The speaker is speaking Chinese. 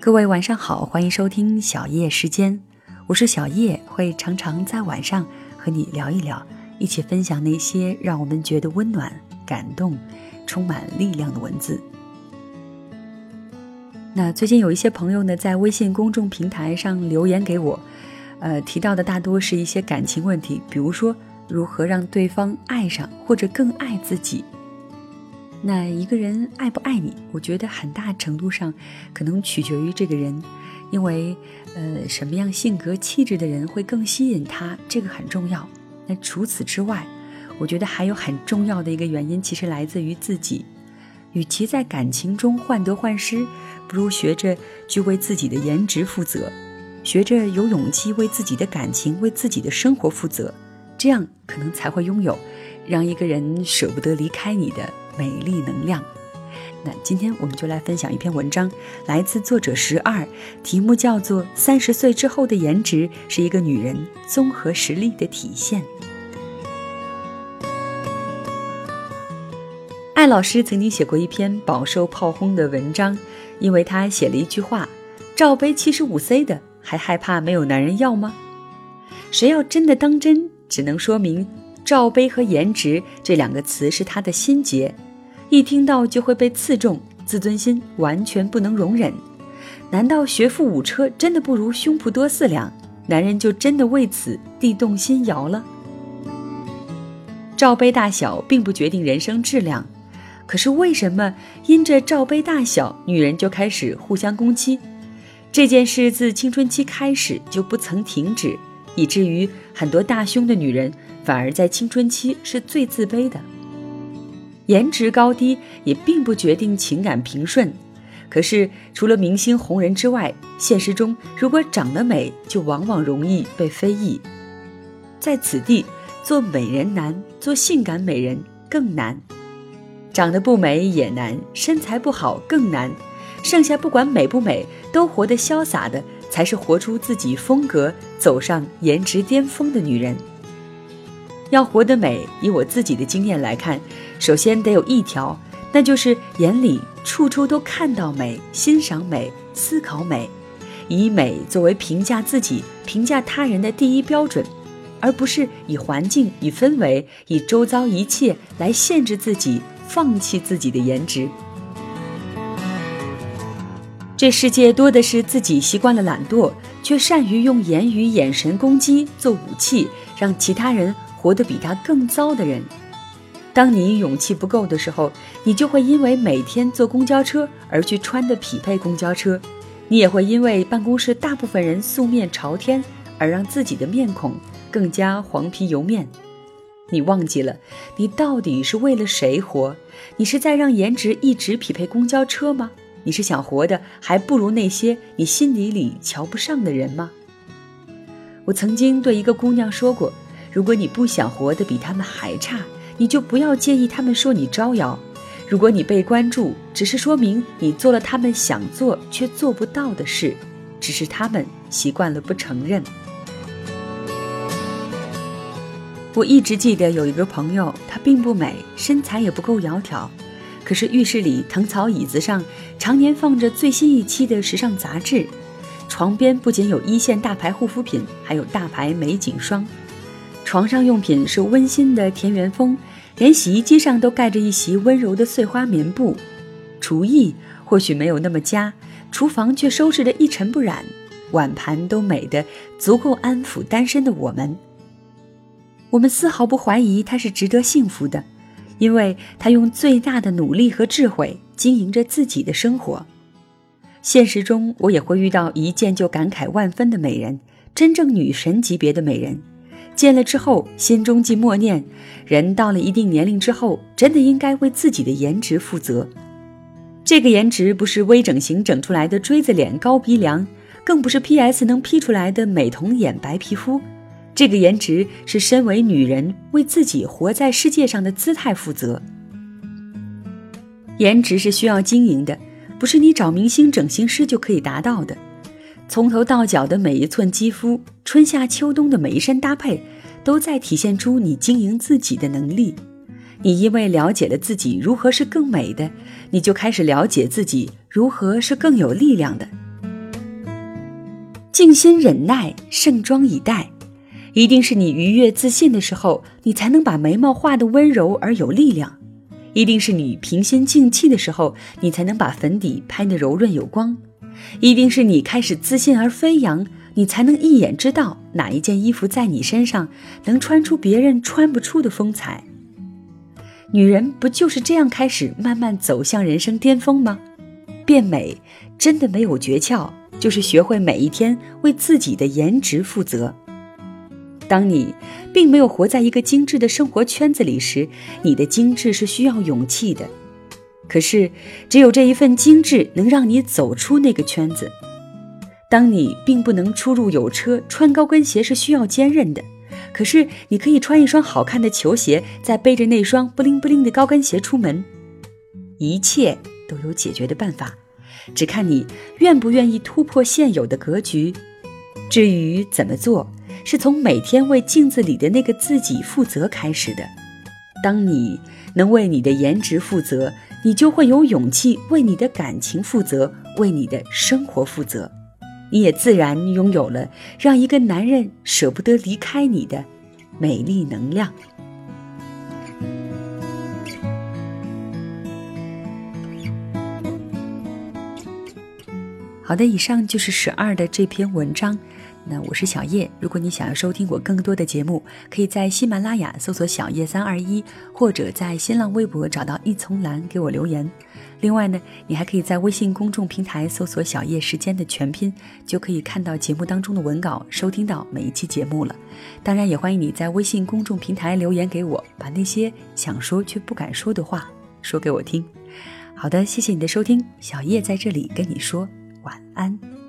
各位晚上好，欢迎收听小叶时间，我是小叶，会常常在晚上和你聊一聊，一起分享那些让我们觉得温暖、感动、充满力量的文字。那最近有一些朋友呢，在微信公众平台上留言给我，呃，提到的大多是一些感情问题，比如说如何让对方爱上或者更爱自己。那一个人爱不爱你，我觉得很大程度上可能取决于这个人，因为呃，什么样性格气质的人会更吸引他，这个很重要。那除此之外，我觉得还有很重要的一个原因，其实来自于自己。与其在感情中患得患失，不如学着去为自己的颜值负责，学着有勇气为自己的感情、为自己的生活负责，这样可能才会拥有让一个人舍不得离开你的。美丽能量。那今天我们就来分享一篇文章，来自作者十二，题目叫做《三十岁之后的颜值是一个女人综合实力的体现》。艾老师曾经写过一篇饱受炮轰的文章，因为他写了一句话：“罩杯七十五 C 的还害怕没有男人要吗？”谁要真的当真，只能说明罩杯和颜值这两个词是他的心结。一听到就会被刺中，自尊心完全不能容忍。难道学富五车真的不如胸脯多四两？男人就真的为此地动心摇了？罩杯大小并不决定人生质量，可是为什么因着罩杯大小，女人就开始互相攻击？这件事自青春期开始就不曾停止，以至于很多大胸的女人反而在青春期是最自卑的。颜值高低也并不决定情感平顺，可是除了明星红人之外，现实中如果长得美，就往往容易被非议。在此地，做美人难，做性感美人更难。长得不美也难，身材不好更难。剩下不管美不美，都活得潇洒的，才是活出自己风格、走上颜值巅峰的女人。要活得美，以我自己的经验来看，首先得有一条，那就是眼里处处都看到美，欣赏美，思考美，以美作为评价自己、评价他人的第一标准，而不是以环境、以氛围、以周遭一切来限制自己，放弃自己的颜值。这世界多的是自己习惯了懒惰，却善于用言语、眼神攻击做武器，让其他人。活得比他更糟的人，当你勇气不够的时候，你就会因为每天坐公交车而去穿的匹配公交车；你也会因为办公室大部分人素面朝天而让自己的面孔更加黄皮油面。你忘记了，你到底是为了谁活？你是在让颜值一直匹配公交车吗？你是想活的还不如那些你心底里瞧不上的人吗？我曾经对一个姑娘说过。如果你不想活得比他们还差，你就不要介意他们说你招摇。如果你被关注，只是说明你做了他们想做却做不到的事，只是他们习惯了不承认。我一直记得有一个朋友，她并不美，身材也不够窈窕，可是浴室里藤草椅子上常年放着最新一期的时尚杂志，床边不仅有一线大牌护肤品，还有大牌美颈霜。床上用品是温馨的田园风，连洗衣机上都盖着一袭温柔的碎花棉布。厨艺或许没有那么佳，厨房却收拾得一尘不染，碗盘都美得足够安抚单身的我们。我们丝毫不怀疑她是值得幸福的，因为她用最大的努力和智慧经营着自己的生活。现实中，我也会遇到一见就感慨万分的美人，真正女神级别的美人。见了之后，心中既默念：人到了一定年龄之后，真的应该为自己的颜值负责。这个颜值不是微整形整出来的锥子脸、高鼻梁，更不是 PS 能 P 出来的美瞳眼、白皮肤。这个颜值是身为女人为自己活在世界上的姿态负责。颜值是需要经营的，不是你找明星整形师就可以达到的。从头到脚的每一寸肌肤，春夏秋冬的每一身搭配，都在体现出你经营自己的能力。你因为了解了自己如何是更美的，你就开始了解自己如何是更有力量的。静心忍耐，盛装以待。一定是你愉悦自信的时候，你才能把眉毛画得温柔而有力量；一定是你平心静气的时候，你才能把粉底拍得柔润有光；一定是你开始自信而飞扬，你才能一眼知道哪一件衣服在你身上能穿出别人穿不出的风采。女人不就是这样开始慢慢走向人生巅峰吗？变美真的没有诀窍，就是学会每一天为自己的颜值负责。当你并没有活在一个精致的生活圈子里时，你的精致是需要勇气的。可是，只有这一份精致能让你走出那个圈子。当你并不能出入有车，穿高跟鞋是需要坚韧的。可是，你可以穿一双好看的球鞋，再背着那双布灵布灵的高跟鞋出门。一切都有解决的办法，只看你愿不愿意突破现有的格局。至于怎么做？是从每天为镜子里的那个自己负责开始的。当你能为你的颜值负责，你就会有勇气为你的感情负责，为你的生活负责。你也自然拥有了让一个男人舍不得离开你的美丽能量。好的，以上就是十二的这篇文章。那我是小叶，如果你想要收听我更多的节目，可以在喜马拉雅搜索“小叶三二一”，或者在新浪微博找到一丛蓝给我留言。另外呢，你还可以在微信公众平台搜索“小叶时间”的全拼，就可以看到节目当中的文稿，收听到每一期节目了。当然，也欢迎你在微信公众平台留言给我，把那些想说却不敢说的话说给我听。好的，谢谢你的收听，小叶在这里跟你说晚安。